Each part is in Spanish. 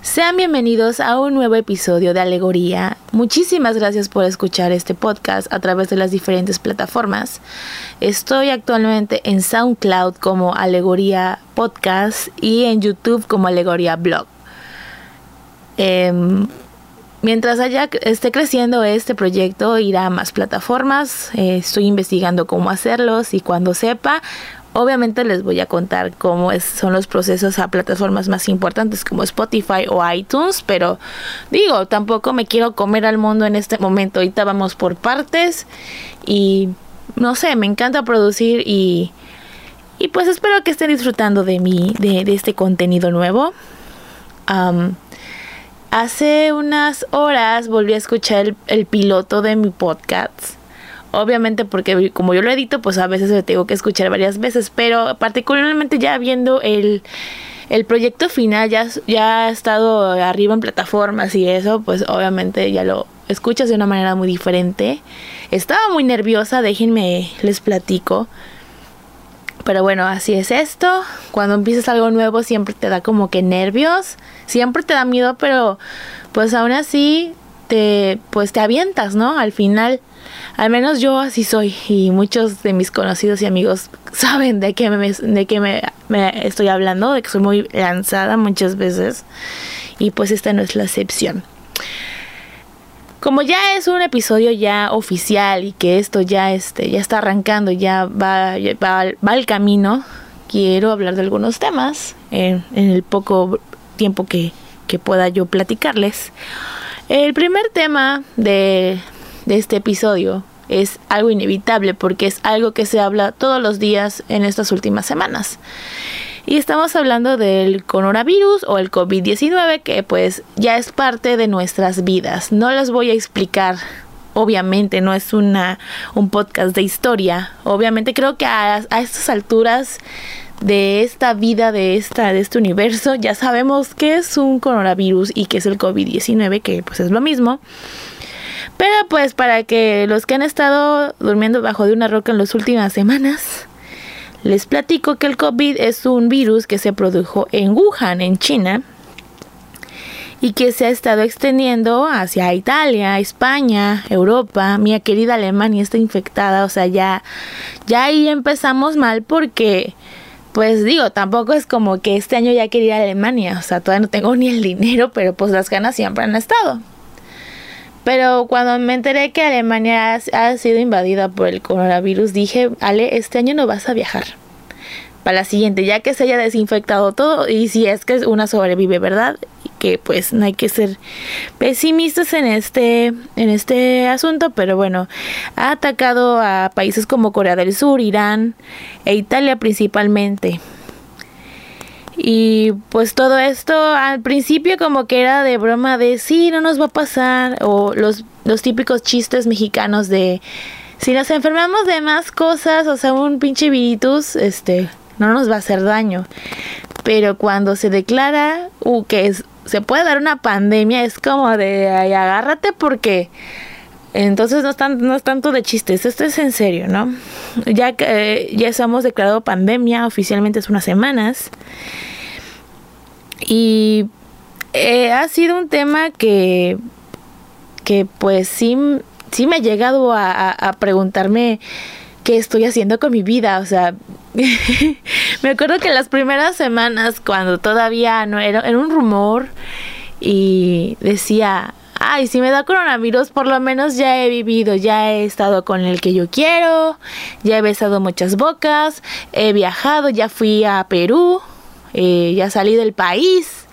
Sean bienvenidos a un nuevo episodio de Alegoría. Muchísimas gracias por escuchar este podcast a través de las diferentes plataformas. Estoy actualmente en SoundCloud como Alegoría Podcast y en YouTube como Alegoría Blog. Em, mientras esté creciendo este proyecto, irá a más plataformas. Eh, estoy investigando cómo hacerlos y cuando sepa, Obviamente les voy a contar cómo son los procesos a plataformas más importantes como Spotify o iTunes, pero digo, tampoco me quiero comer al mundo en este momento. Ahorita vamos por partes y no sé, me encanta producir y, y pues espero que estén disfrutando de mi, de, este contenido nuevo. hace unas horas volví a escuchar el piloto de mi podcast Obviamente porque como yo lo edito, pues a veces lo tengo que escuchar varias veces, pero particularmente ya viendo el, el proyecto final, ya, ya ha estado arriba en plataformas y eso, pues obviamente ya lo escuchas de una manera muy diferente. Estaba muy nerviosa, déjenme, les platico. Pero bueno, así es esto. Cuando empiezas algo nuevo siempre te da como que nervios, siempre te da miedo, pero pues aún así te pues te avientas, ¿no? Al final al menos yo así soy y muchos de mis conocidos y amigos saben de qué me, de qué me, estoy hablando, de que soy muy lanzada muchas veces y pues esta no es la excepción. Como ya es un episodio ya oficial y que esto ya, este, ya está arrancando, ya va, va, al camino, quiero hablar de algunos temas en, el poco tiempo que, que pueda yo platicarles. El primer tema de de este episodio es algo inevitable porque es algo que se habla todos los días en estas últimas semanas. Y estamos hablando del coronavirus o el COVID-19 que pues ya es parte de nuestras vidas. No les voy a explicar obviamente no es una, un podcast de historia. Obviamente creo que a, a, estas alturas de esta vida, de, esta, de este universo, ya sabemos qué es un coronavirus y qué es el COVID-19, que pues es lo mismo. Pero pues para que los que han estado durmiendo bajo de una roca en las últimas semanas, les platico que el COVID es un virus que se produjo en Wuhan, en China, y que se ha estado extendiendo hacia Italia, España, Europa. Mi querida Alemania está infectada, o sea, ya, ya ahí empezamos mal porque, pues digo, tampoco es como que este año ya quería Alemania, o sea, todavía no tengo ni el dinero, pero pues las ganas siempre han estado. Pero cuando me enteré que Alemania ha, sido invadida por el coronavirus, dije, Ale, este año no vas a viajar. Para la siguiente, ya que se haya desinfectado todo, y si es que una sobrevive, ¿verdad? Y que pues no hay que ser pesimistas en este, en este asunto, pero bueno, ha atacado a países como Corea del Sur, Irán e Italia principalmente. Y pues todo esto al principio como que era de broma de sí, no nos va a pasar. O los, los típicos chistes mexicanos de si nos enfermamos de más cosas, o sea, un pinche virus, este, no nos va a hacer daño. Pero cuando se declara uh, que se puede dar una pandemia, es como de ay, agárrate porque entonces no es, tanto de chistes, esto es en serio, ¿no? Ya eh, ya hemos declarado pandemia, oficialmente es unas semanas. Y eh, ha sido un tema que, que pues sí, sí me ha llegado a, preguntarme qué estoy haciendo con mi vida. O sea, me acuerdo que las primeras semanas, cuando todavía no era, era un rumor y decía, ay, si me da coronavirus, por lo menos ya he vivido, ya he estado con el que yo quiero, ya he besado muchas bocas, he viajado, ya fui a Perú, eh, ya salí del país,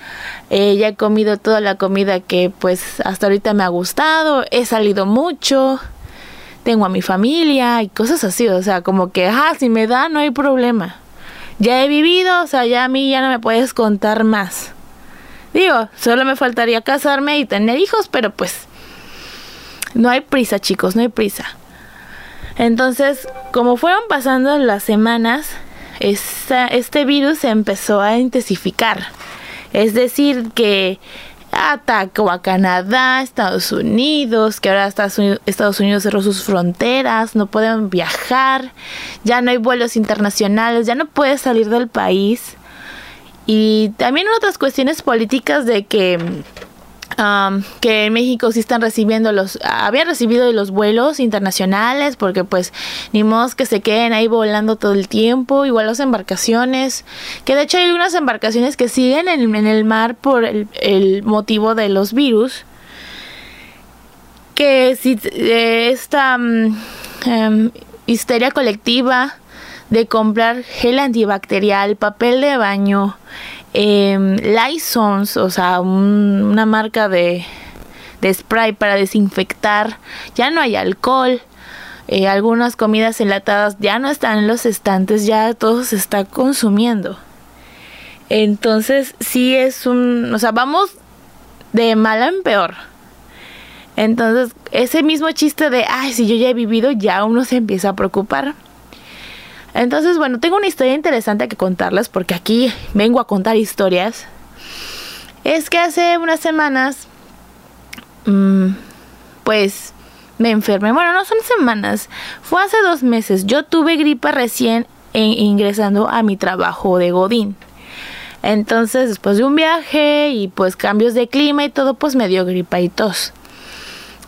eh, ya he comido toda la comida que pues hasta ahorita me ha gustado, he salido mucho, tengo a mi familia y cosas así, o sea, como que, ah, si me da, no hay problema. Ya he vivido, o sea, ya a mí ya no me puedes contar más. Digo, solo me faltaría casarme y tener hijos, pero pues no hay prisa, chicos, no hay prisa. Entonces, como fueron pasando las semanas, este virus se empezó a intensificar. Es decir, que atacó a Canadá, Estados Unidos, que ahora Estados Unidos cerró sus fronteras, no pueden viajar, ya no hay vuelos internacionales, ya no puedes salir del país. Y también otras cuestiones políticas de que que en México sí están recibiendo los, había recibido los vuelos internacionales, porque pues ni modo que se queden ahí volando todo el tiempo, igual las embarcaciones, que de hecho hay unas embarcaciones que siguen en, el mar por el, motivo de los virus, que si eh, esta em, histeria colectiva de comprar gel antibacterial, papel de baño, eh, Lysons, o sea, una marca de, de, spray para desinfectar. Ya no hay alcohol. Eh, algunas comidas enlatadas ya no están en los estantes, ya todo se está consumiendo. Entonces, sí es un. O sea, vamos de mal en peor. Entonces, ese mismo chiste de, ay, si yo ya he vivido, ya uno se empieza a preocupar. Entonces, bueno, tengo una historia interesante que contarles porque aquí vengo a contar historias. Es que hace unas semanas, mm, pues me enfermé. Bueno, no son semanas, fue hace dos meses. Yo tuve gripa recién ingresando a mi trabajo de Godín. Entonces, después de un viaje y pues cambios de clima y todo, pues me dio gripa y tos.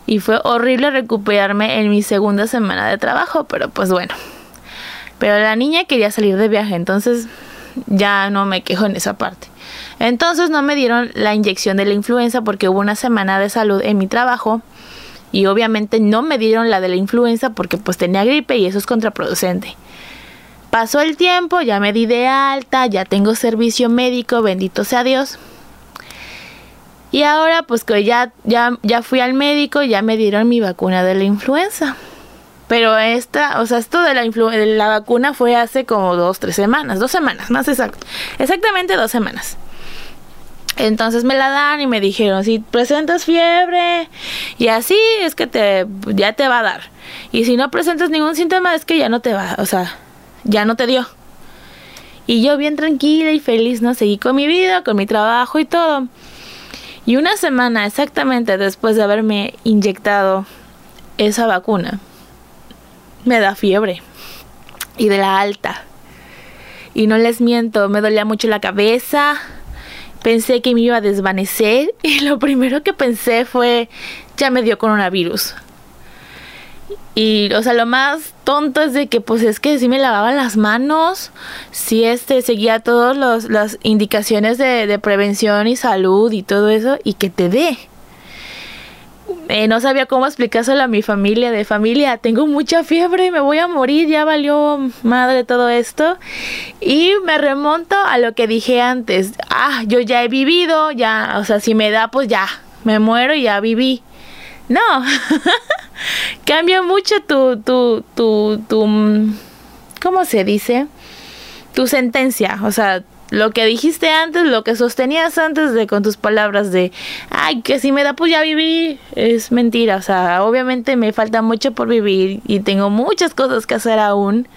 Y fue horrible recuperarme en mi segunda semana de trabajo, pero pues bueno, pero la niña quería salir de viaje, entonces ya no me quejo en esa parte. Entonces no me dieron la inyección de la influenza porque hubo una semana de salud en mi trabajo y obviamente no me dieron la de la influenza porque pues tenía gripe y eso es contraproducente. Pasó el tiempo, ya me di de alta, ya tengo servicio médico, bendito sea Dios. Y ahora pues que ya, ya, ya fui al médico, ya me dieron mi vacuna de la influenza. Pero esta, o sea, esto de la, de la vacuna fue hace como dos, tres semanas, dos semanas, más exacto. Exactamente dos semanas. Entonces me la dan y me dijeron, si presentas fiebre y así es que te ya te va a dar. Y si no presentas ningún síntoma es que ya no te va, o sea, ya no te dio. Y yo bien tranquila y feliz, ¿no? Seguí con mi vida, con mi trabajo y todo. Y una semana exactamente después de haberme inyectado esa vacuna, me da fiebre y de la alta. Y no les miento, me dolía mucho la cabeza. Pensé que me iba a desvanecer y lo primero que pensé fue, ya me dio coronavirus. Y, o sea, lo más tonto es de que, pues es que si me lavaba las manos, si este seguía todas las indicaciones de, de prevención y salud y todo eso, y que te dé. Eh, no sabía cómo explicárselo a mi familia, de familia, tengo mucha fiebre, me voy a morir, ya valió madre todo esto. Y me remonto a lo que dije antes, ah, yo ya he vivido, ya, o sea, si me da, pues ya, me muero y ya viví. No, cambia mucho tu, tu, tu, tu, ¿cómo se dice? Tu sentencia, o sea, lo que dijiste antes, lo que sostenías antes de con tus palabras de, ay, que si me da pues ya viví, es mentira, o sea, obviamente me falta mucho por vivir y tengo muchas cosas que hacer aún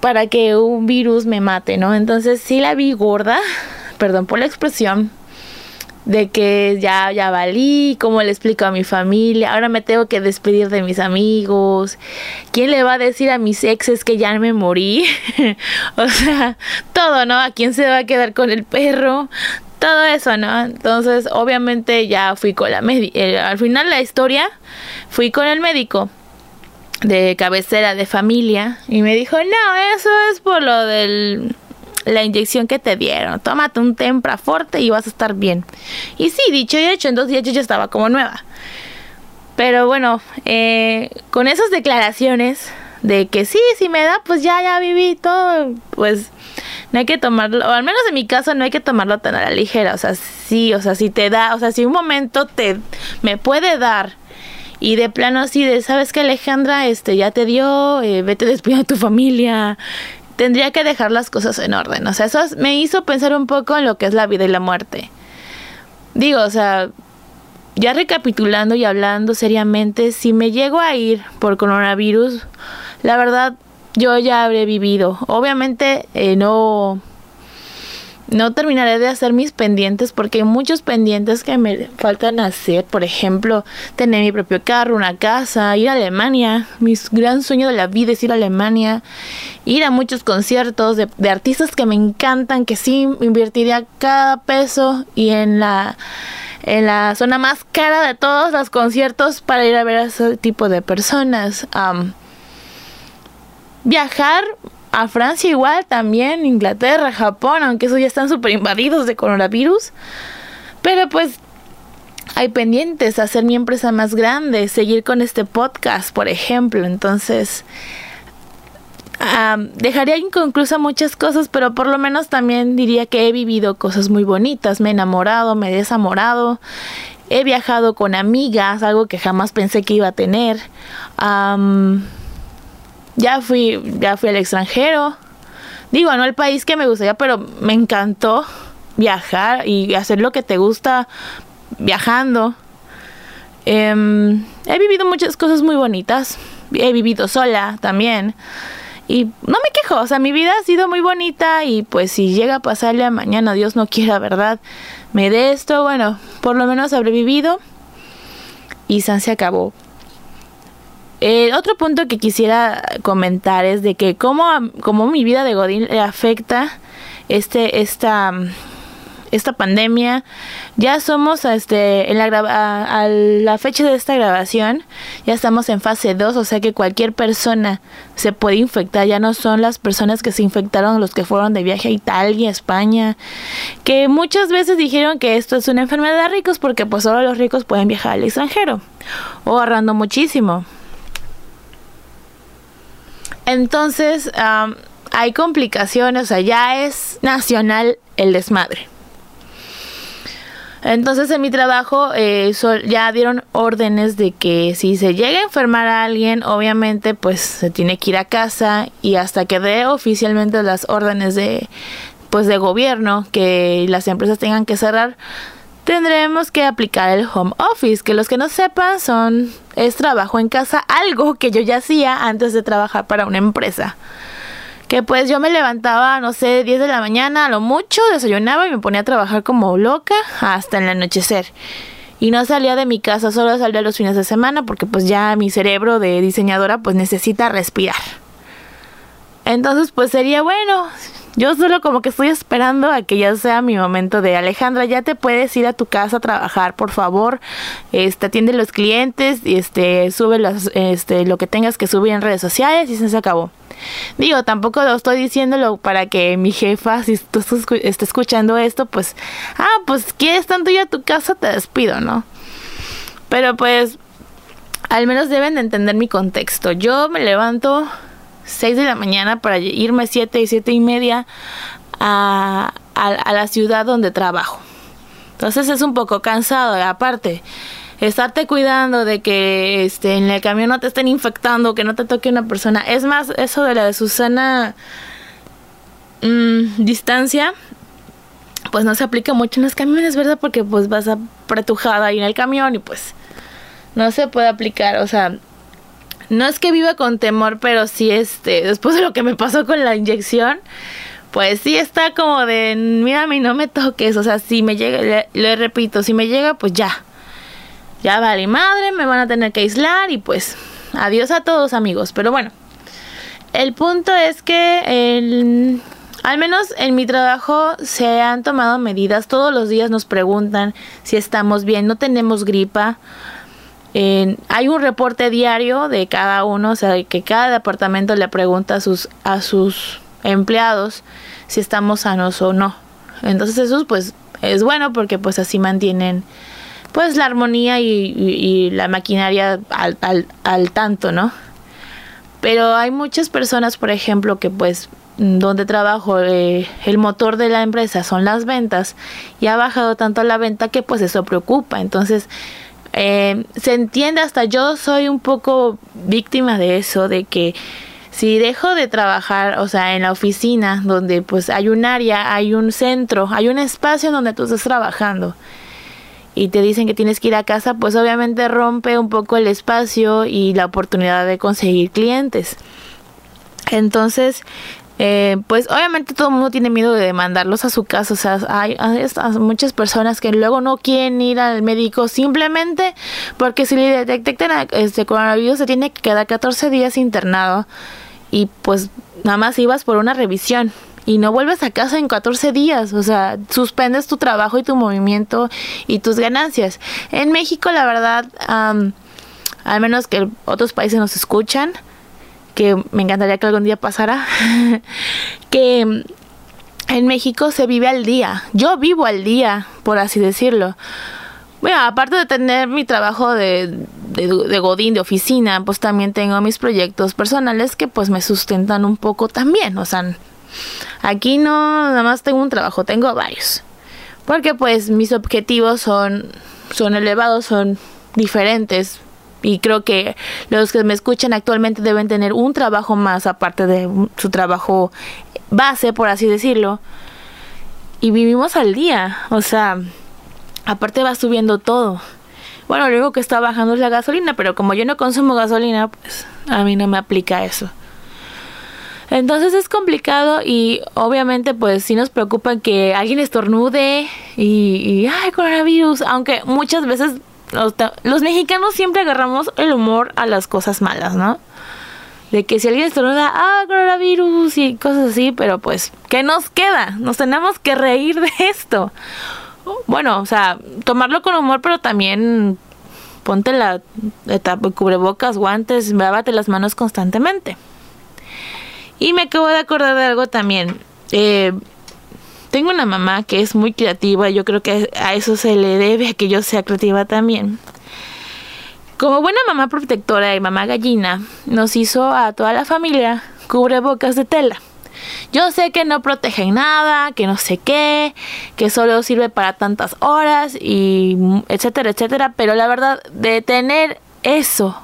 para que un virus me mate, ¿no? Entonces sí la vi gorda, perdón por la expresión, de que ya, ya valí, cómo le explico a mi familia, ahora me tengo que despedir de mis amigos, quién le va a decir a mis exes que ya me morí, o sea, todo, ¿no? ¿A quién se va a quedar con el perro? Todo eso, ¿no? Entonces, obviamente ya fui con la médica, eh, al final la historia, fui con el médico de cabecera de familia y me dijo, no, eso es por lo del la inyección que te dieron. Tómate un tempra fuerte y vas a estar bien. Y sí, dicho y hecho, en dos días yo ya estaba como nueva. Pero bueno, eh, con esas declaraciones de que sí, si me da, pues ya, ya viví todo, pues no hay que tomarlo, o al menos en mi caso no hay que tomarlo tan a la ligera, o sea, sí, o sea, si te da, o sea, si un momento te, me puede dar y de plano así de, ¿sabes que Alejandra? Este, ya te dio, eh, vete despidiendo a tu familia, tendría que dejar las cosas en orden. O sea, eso me hizo pensar un poco en lo que es la vida y la muerte. Digo, o sea, ya recapitulando y hablando seriamente, si me llego a ir por coronavirus, la verdad, yo ya habré vivido. Obviamente, eh, no, no terminaré de hacer mis pendientes porque hay muchos pendientes que me faltan hacer. Por ejemplo, tener mi propio carro, una casa, ir a Alemania. Mi gran sueño de la vida es ir a Alemania. Ir a muchos conciertos de, artistas que me encantan, que sí invertiría cada peso y en la en la zona más cara de todos los conciertos para ir a ver a ese tipo de personas. viajar a Francia igual también, Inglaterra, Japón, aunque esos ya están súper invadidos de coronavirus. Pero pues hay pendientes, hacer mi empresa más grande, seguir con este podcast, por ejemplo. Entonces, dejaría inconclusa muchas cosas, pero por lo menos también diría que he vivido cosas muy bonitas. Me he enamorado, me he desamorado. He viajado con amigas, algo que jamás pensé que iba a tener. Ya fui, ya fui al extranjero. Digo, no el país que me gustaría, pero me encantó viajar y hacer lo que te gusta viajando. Em, he vivido muchas cosas muy bonitas. He vivido sola también. Y no me quejo, o sea, mi vida ha sido muy bonita y pues si llega a pasarle a mañana, Dios no quiera, ¿verdad? Me dé esto, bueno, por lo menos habré vivido y San se acabó. El otro punto que quisiera comentar es de que cómo, cómo mi vida de Godín le afecta este, esta esta pandemia. Ya somos este, en la, a, la fecha de esta grabación, ya estamos en fase 2, o sea que cualquier persona se puede infectar. Ya no son las personas que se infectaron los que fueron de viaje a Italia, España, que muchas veces dijeron que esto es una enfermedad de ricos porque pues solo los ricos pueden viajar al extranjero o ahorrando muchísimo. Entonces, hay complicaciones, o sea, ya es nacional el desmadre. Entonces en mi trabajo eh, ya dieron órdenes de que si se llega a enfermar a alguien, obviamente pues se tiene que ir a casa y hasta que dé oficialmente las órdenes de pues de gobierno que las empresas tengan que cerrar, tendremos que aplicar el home office, que los que no sepan son es trabajo en casa, algo que yo ya hacía antes de trabajar para una empresa que pues yo me levantaba, no sé, 10 de la mañana a lo mucho, desayunaba y me ponía a trabajar como loca hasta el anochecer. Y no salía de mi casa, solo salía los fines de semana porque pues ya mi cerebro de diseñadora pues necesita respirar. Entonces pues sería bueno, yo solo como que estoy esperando a que ya sea mi momento de Alejandra, ya te puedes ir a tu casa a trabajar, por favor. Este atiende los clientes, y este sube este lo que tengas que subir en redes sociales y se acabó. Digo, tampoco lo estoy diciéndolo para que mi jefa, si tú escuchando esto, pues, ah, pues quieres tanto ir a tu casa, te despido, ¿no? Pero pues, al menos deben de entender mi contexto. Yo me levanto 6 de la mañana para irme 7 y 7 y media a, a la ciudad donde trabajo. Entonces es un poco cansado, aparte estarte cuidando de que este en el camión no te estén infectando, que no te toque una persona. Es más, eso de la de Susana mm, distancia, pues no se aplica mucho en los camiones, ¿verdad? Porque pues vas apretujada ahí en el camión y pues no se puede aplicar, o sea, no es que viva con temor, pero sí este, después de lo que me pasó con la inyección, pues sí está como de, mírame, no me toques, o sea, si me llega, le, le repito, si me llega, pues ya, ya vale madre, me van a tener que aislar y pues adiós a todos amigos. Pero bueno, el punto es que al menos en mi trabajo se han tomado medidas. Todos los días nos preguntan si estamos bien, no tenemos gripa. Hay un reporte diario de cada uno, o sea, que cada departamento le pregunta a sus, a sus empleados si estamos sanos o no. Entonces eso pues es bueno porque pues así mantienen pues la armonía y, la maquinaria al, al, tanto, ¿no? Pero hay muchas personas, por ejemplo, que pues donde trabajo eh, el motor de la empresa son las ventas y ha bajado tanto la venta que pues eso preocupa. Entonces, eh, se entiende hasta yo soy un poco víctima de eso, de que si dejo de trabajar, o sea, en la oficina, donde pues hay un área, hay un centro, hay un espacio donde tú estás trabajando y te dicen que tienes que ir a casa, pues obviamente rompe un poco el espacio y la oportunidad de conseguir clientes. Entonces, eh, pues obviamente todo el mundo tiene miedo de mandarlos a su casa. O sea, hay, hay muchas personas que luego no quieren ir al médico simplemente porque si le detectan este coronavirus se tiene que quedar 14 días internado y pues nada más ibas por una revisión y no vuelves a casa en 14 días, o sea, suspendes tu trabajo y tu movimiento y tus ganancias. En México, la verdad, al menos que otros países nos escuchan, que me encantaría que algún día pasara, que en México se vive al día. Yo vivo al día, por así decirlo. Bueno, aparte de tener mi trabajo de, de, godín, de oficina, pues también tengo mis proyectos personales que pues me sustentan un poco también. O sea, aquí no nada más tengo un trabajo, tengo varios. Porque pues mis objetivos son, son elevados, son diferentes, y creo que los que me escuchan actualmente deben tener un trabajo más aparte de su trabajo base, por así decirlo. Y vivimos al día, o sea, aparte va subiendo todo. Bueno, lo único que está bajando es la gasolina, pero como yo no consumo gasolina, pues a mí no me aplica eso. Entonces es complicado y obviamente pues sí nos preocupa que alguien estornude y, y ay, coronavirus, aunque muchas veces los, mexicanos siempre agarramos el humor a las cosas malas, ¿no? De que si alguien estornuda, ah, coronavirus y cosas así, pero pues, ¿qué nos queda? Nos tenemos que reír de esto. Bueno, o sea, tomarlo con humor, pero también ponte la etapa, cubrebocas, guantes, lávate las manos constantemente. Y me acabo de acordar de algo también. Eh, tengo una mamá que es muy creativa, yo creo que a eso se le debe a que yo sea creativa también. Como buena mamá protectora y mamá gallina, nos hizo a toda la familia cubrebocas de tela. Yo sé que no protegen nada, que no sé qué, que solo sirve para tantas horas y etcétera, etcétera, pero la verdad de tener eso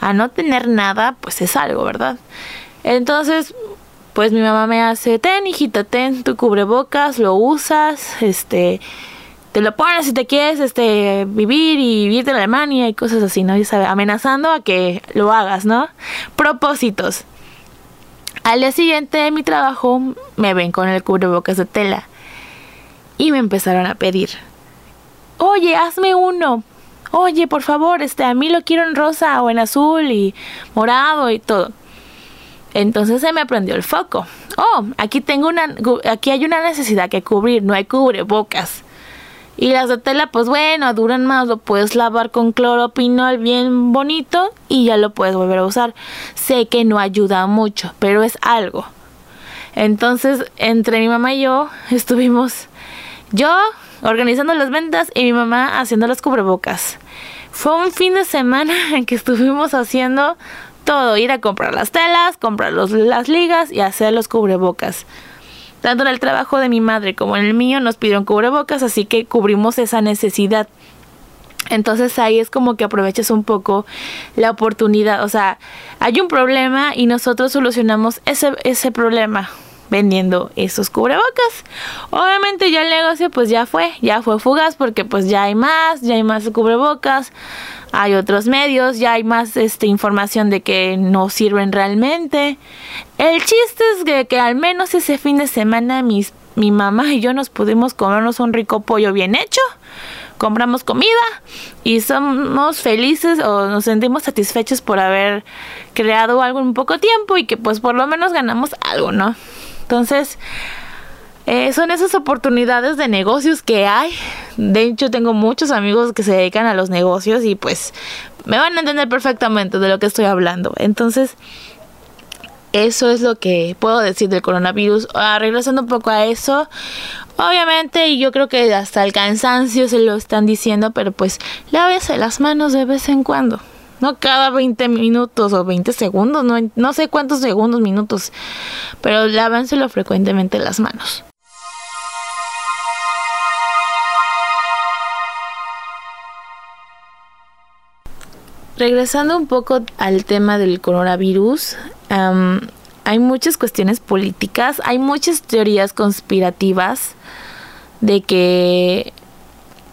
a no tener nada, pues es algo, ¿verdad? Entonces, pues mi mamá me hace, ten hijita, ten tu cubrebocas, lo usas, este, te lo pones si te quieres este, vivir y vivir de Alemania y cosas así, ¿no? Ya sabe, amenazando a que lo hagas, ¿no? Propósitos. Al día siguiente de mi trabajo me ven con el cubrebocas de tela y me empezaron a pedir, oye, hazme uno. Oye, por favor, este, a mí lo quiero en rosa o en azul y morado y todo. Entonces se me prendió el foco. Oh, aquí tengo una, aquí hay una necesidad que cubrir, no hay cubrebocas. Y las de tela, pues bueno, duran más, lo puedes lavar con cloropinol bien bonito y ya lo puedes volver a usar. Sé que no ayuda mucho, pero es algo. Entonces, entre mi mamá y yo estuvimos yo organizando las ventas y mi mamá haciendo las cubrebocas. Fue un fin de semana en que estuvimos haciendo todo, ir a comprar las telas, comprar las ligas y hacer los cubrebocas. Tanto en el trabajo de mi madre como en el mío nos pidieron cubrebocas, así que cubrimos esa necesidad. Entonces ahí es como que aprovechas un poco la oportunidad. O sea, hay un problema y nosotros solucionamos ese, ese problema vendiendo esos cubrebocas. Obviamente ya el negocio pues ya fue, ya fue fugaz porque pues ya hay más, ya hay más cubrebocas, hay otros medios, ya hay más este, información de que no sirven realmente. El chiste es que, al menos ese fin de semana mis, mi mamá y yo nos pudimos comernos un rico pollo bien hecho compramos comida y somos felices o nos sentimos satisfechos por haber creado algo en poco tiempo y que pues por lo menos ganamos algo, ¿no? Entonces, eh, son esas oportunidades de negocios que hay. De hecho, tengo muchos amigos que se dedican a los negocios y pues me van a entender perfectamente de lo que estoy hablando. Entonces, eso es lo que puedo decir del coronavirus. Ah, regresando un poco a eso, obviamente, y yo creo que hasta el cansancio se lo están diciendo, pero pues lávese las manos de vez en cuando. No cada 20 minutos o 20 segundos, no, no sé cuántos segundos, minutos, pero lávenselo frecuentemente las manos. Regresando un poco al tema del coronavirus, hay muchas cuestiones políticas, hay muchas teorías conspirativas de que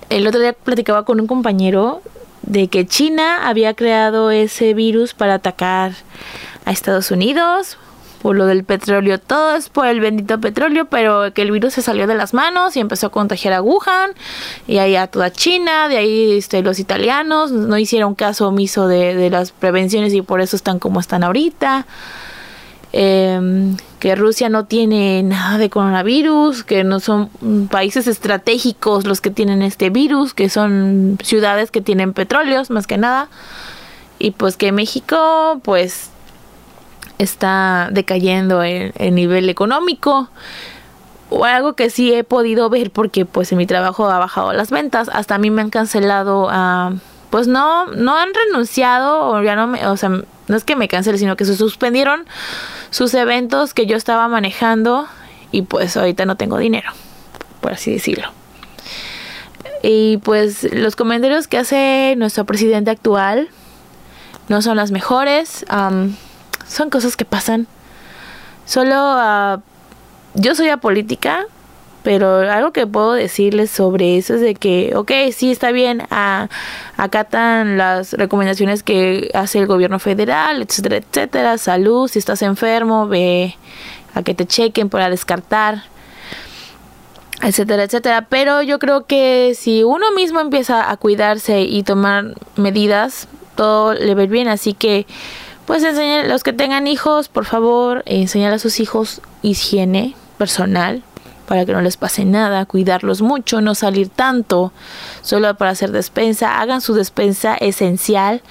el otro día platicaba con un compañero de que China había creado ese virus para atacar a Estados Unidos por lo del petróleo. Todo es por el bendito petróleo, pero que el virus se salió de las manos y empezó a contagiar a Wuhan y ahí a toda China, de ahí este, los italianos no hicieron caso omiso de, de las prevenciones y por eso están como están ahorita. Em, que Rusia no tiene nada de coronavirus, que no son países estratégicos los que tienen este virus, que son ciudades que tienen petróleos más que nada, y pues que México pues está decayendo en, nivel económico. O algo que sí he podido ver porque pues en mi trabajo ha bajado las ventas. Hasta a mí me han cancelado a pues no no han renunciado o ya no me o sea no es que me cancele sino que se suspendieron sus eventos que yo estaba manejando y pues ahorita no tengo dinero, por así decirlo. Y pues los comentarios que hace nuestro presidente actual no son las mejores, son cosas que pasan. Solo uh, yo soy apolítica, pero algo que puedo decirles sobre eso es de que, ok, sí está bien, a, acatan las recomendaciones que hace el gobierno federal, etcétera, etcétera, salud, si estás enfermo, ve a que te chequen para descartar, etcétera, etcétera. Pero yo creo que si uno mismo empieza a cuidarse y tomar medidas, todo le va bien, así que pues enseñar los que tengan hijos, por favor, enseñar a sus hijos higiene personal, para que no les pase nada, cuidarlos mucho, no salir tanto solo para hacer despensa, hagan su despensa esencial.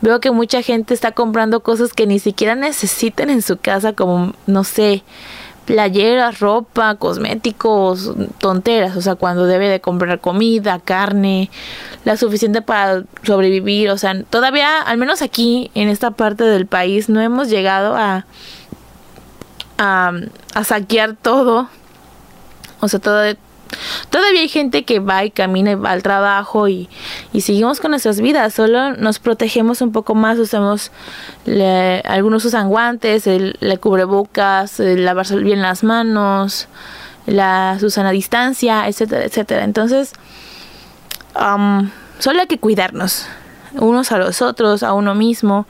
Veo que mucha gente está comprando cosas que ni siquiera necesiten en su casa, como, no sé, playeras, ropa, cosméticos, tonteras, o sea, cuando debe de comprar comida, carne, la suficiente para sobrevivir, o sea, todavía, al menos aquí, en esta parte del país, no hemos llegado a, a, a saquear todo o sea, todavía, todavía hay gente que va y camina y va al trabajo y, y seguimos con nuestras vidas. Solo nos protegemos un poco más, usamos, algunos usan guantes, el, cubrebocas, lavarse bien las manos, la usan a distancia, etcétera, etcétera. Entonces, um, solo hay que cuidarnos unos a los otros, a uno mismo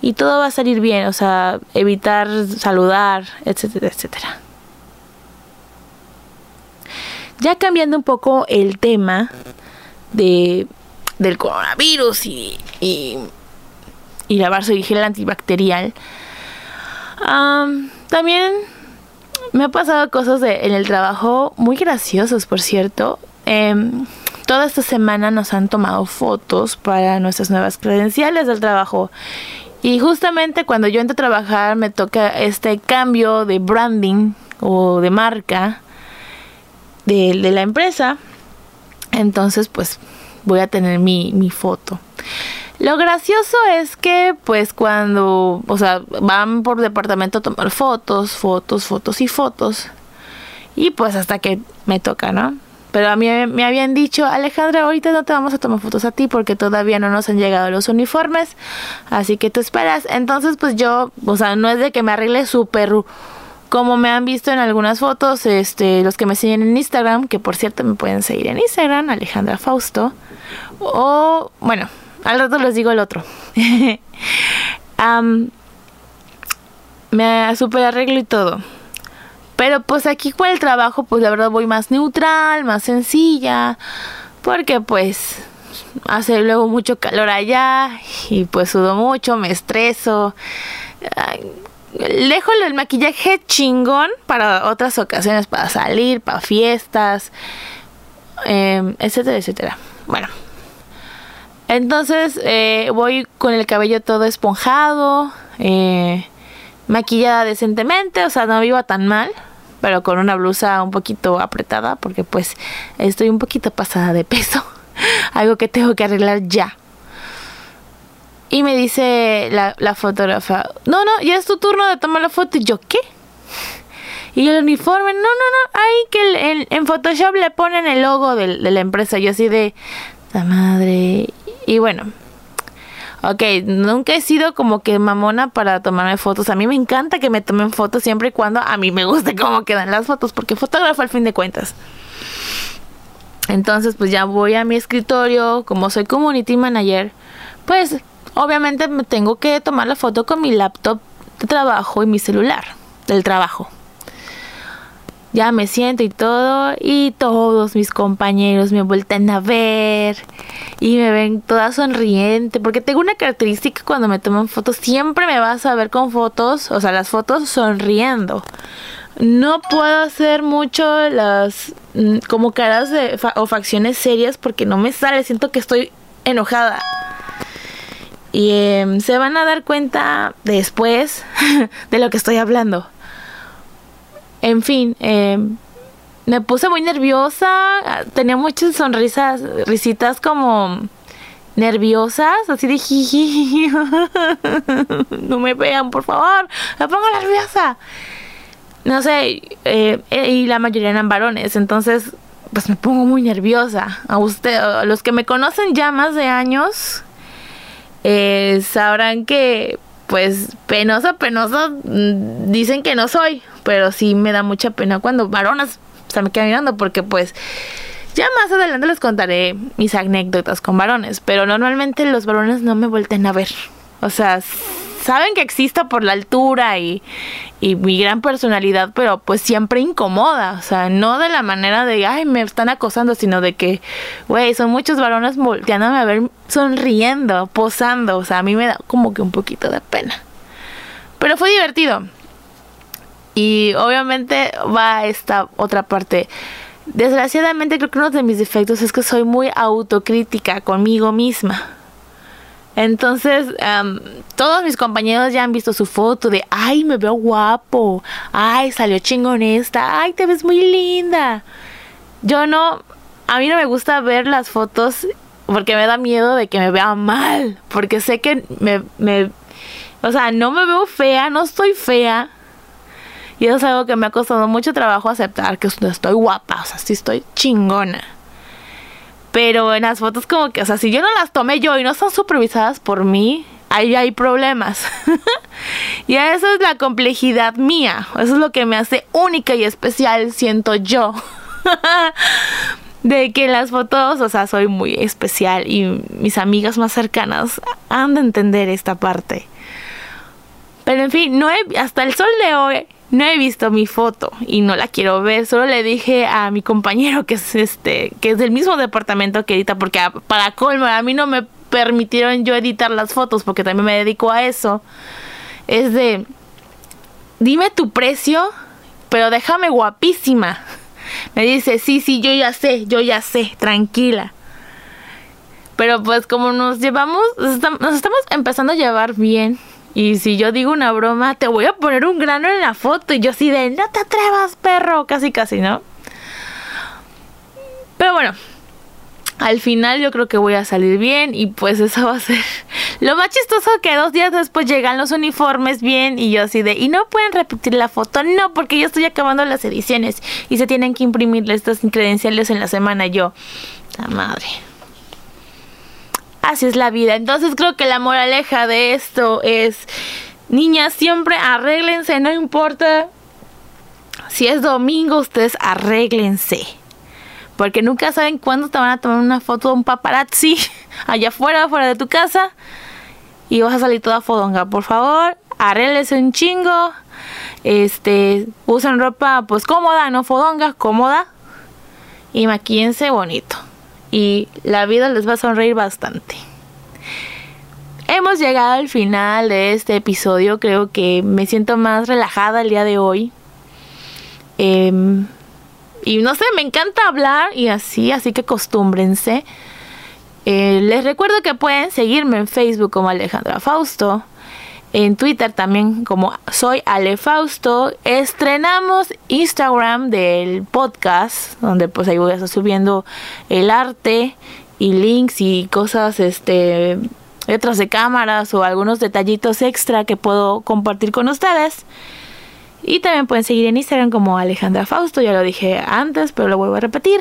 y todo va a salir bien, o sea, evitar saludar, etcétera, etcétera. Ya cambiando un poco el tema de, del coronavirus y, y, y lavarse gel antibacterial, también me ha pasado cosas en el trabajo muy graciosas, por cierto. Em, toda esta semana nos han tomado fotos para nuestras nuevas credenciales del trabajo. Y justamente cuando yo entro a trabajar me toca este cambio de branding o de marca de, la empresa. Entonces, pues voy a tener mi, mi foto. Lo gracioso es que, pues, cuando, o sea, van por departamento a tomar fotos, fotos, fotos y fotos. Y pues hasta que me toca, ¿no? Pero a mí me habían dicho, Alejandra, ahorita no te vamos a tomar fotos a ti porque todavía no nos han llegado los uniformes. Así que te esperas. Entonces, pues yo, o sea, no es de que me arregle súper como me han visto en algunas fotos, este, los que me siguen en Instagram, que por cierto me pueden seguir en Instagram, Alejandra Fausto. O, bueno, al rato les digo el otro. me super arreglo y todo. Pero pues aquí con el trabajo, pues la verdad voy más neutral, más sencilla. Porque pues hace luego mucho calor allá y pues sudo mucho, me estreso dejo el maquillaje chingón para otras ocasiones, para salir, para fiestas, em, etcétera, etcétera. Bueno, entonces eh, voy con el cabello todo esponjado, eh, maquillada decentemente, o sea, no vivo tan mal, pero con una blusa un poquito apretada, porque pues estoy un poquito pasada de peso, algo que tengo que arreglar ya. Y me dice la, la fotógrafa, no, no, ya es tu turno de tomar la foto. Y yo, ¿qué? Y el uniforme, no, no, no, ahí que en Photoshop le ponen el logo de, la empresa. Yo así de, la madre. Y bueno, ok, nunca he sido como que mamona para tomarme fotos. A mí me encanta que me tomen fotos siempre y cuando a mí me guste cómo quedan las fotos, porque fotógrafo al fin de cuentas. Entonces, pues ya voy a mi escritorio, como soy community manager, pues Obviamente me tengo que tomar la foto con mi laptop de trabajo y mi celular. del trabajo. Ya me siento y todo, y todos mis compañeros me vuelten a ver y me ven toda sonriente, porque tengo una característica cuando me toman fotos, siempre me vas a ver con fotos, o sea, las fotos sonriendo. No puedo hacer mucho las mm, como caras de o facciones serias porque no me sale, siento que estoy enojada. Y em, se van a dar cuenta después de lo que estoy hablando. En fin, em, me puse muy nerviosa, tenía muchas sonrisas, risitas como nerviosas, así de jiji. no me vean, por favor, me pongo nerviosa. No sé, eh, y la mayoría eran varones, entonces pues me pongo muy nerviosa. A usted, a los que me conocen ya más de años, eh, sabrán que pues penosa, penosa, mm, dicen que no soy, pero sí me da mucha pena cuando varonas se me quedan mirando porque pues ya más adelante les contaré mis anécdotas con varones, pero normalmente los varones no me vuelten a ver. O sea, saben que existo por la altura y, y mi gran personalidad, pero pues siempre incomoda, o sea, no de la manera de, ay, me están acosando, sino de que, güey, son muchos varones volteándome a ver sonriendo, posando, o sea, a mí me da como que un poquito de pena. Pero fue divertido. Y obviamente va esta otra parte. Desgraciadamente creo que uno de mis defectos es que soy muy autocrítica conmigo misma. Entonces, todos mis compañeros ya han visto su foto de, ay, me veo guapo, ay, salió chingón esta, ay, te ves muy linda. Yo no, a mí no me gusta ver las fotos porque me da miedo de que me vea mal, porque sé que me, me, o sea, no me veo fea, no estoy fea. Y eso es algo que me ha costado mucho trabajo aceptar, que estoy guapa, o sea, sí estoy chingona. Pero en las fotos como que, o sea, si yo no las tomé yo y no son supervisadas por mí, ahí hay problemas. y eso es la complejidad mía. Eso es lo que me hace única y especial, siento yo. de que en las fotos, o sea, soy muy especial y mis amigas más cercanas han de entender esta parte. Pero en fin, no he, hasta el sol de hoy no he visto mi foto y no la quiero ver. Solo le dije a mi compañero que es este, que es del mismo departamento que edita, porque para colmo, a mí no me permitieron yo editar las fotos porque también me dedico a eso. Es de, dime tu precio, pero déjame guapísima. Me dice, sí, sí, yo ya sé, yo ya sé, tranquila. Pero pues como nos llevamos, nos estamos empezando a llevar bien y si yo digo una broma, te voy a poner un grano en la foto. Y yo así de, no te atrevas, perro. Casi, casi, ¿no? Pero bueno, al final yo creo que voy a salir bien y pues eso va a ser lo más chistoso que dos días después llegan los uniformes bien y yo así de y no pueden repetir la foto no porque yo estoy acabando las ediciones y se tienen que imprimir estas credenciales en la semana yo la madre Así es la vida. Entonces creo que la moraleja de esto es, niñas, siempre arréglense, no importa si es domingo, ustedes arréglense. Porque nunca saben cuándo te van a tomar una foto de un paparazzi allá afuera, fuera de tu casa. Y vas a salir toda fodonga. Por favor, arréglense un chingo. Este, usen ropa pues cómoda, no fodonga, cómoda. Y maquíense bonito y la vida les va a sonreír bastante. Hemos llegado al final de este episodio, creo que me siento más relajada el día de hoy. Em, y no sé, me encanta hablar y así, así que acostúmbrense. Eh, les recuerdo que pueden seguirme en Facebook como Alejandra Fausto en Twitter también como soy Ale Fausto. Estrenamos Instagram del podcast, donde pues ahí voy a estar subiendo el arte y links y cosas, este, letras de cámaras o algunos detallitos extra que puedo compartir con ustedes. Y también pueden seguir en Instagram como Alejandra Fausto, ya lo dije antes, pero lo vuelvo a repetir.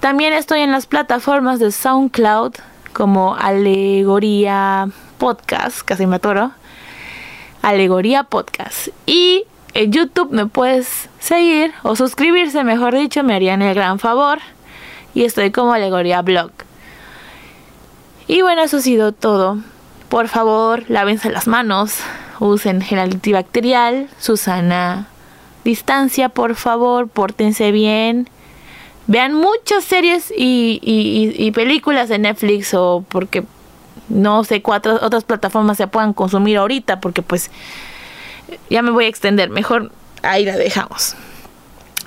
También estoy en las plataformas de SoundCloud como Alegoría Podcast, casi me atoro. Alegoría Podcast. Y en YouTube me puedes seguir o suscribirse, mejor dicho, me harían el gran favor. Y estoy como Alegoría Blog. Y bueno, eso ha sido todo. Por favor, lávense las manos. usen gel antibacterial, Susana distancia, por favor, pórtense bien. Vean muchas series y, y, películas de Netflix o porque no sé cuántas otras plataformas se puedan consumir ahorita, porque pues ya me voy a extender. Mejor ahí la dejamos.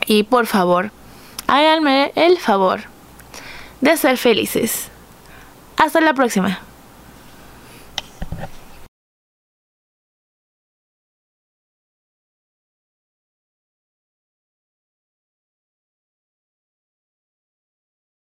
Y por favor, háganme el favor de ser felices. Hasta la próxima.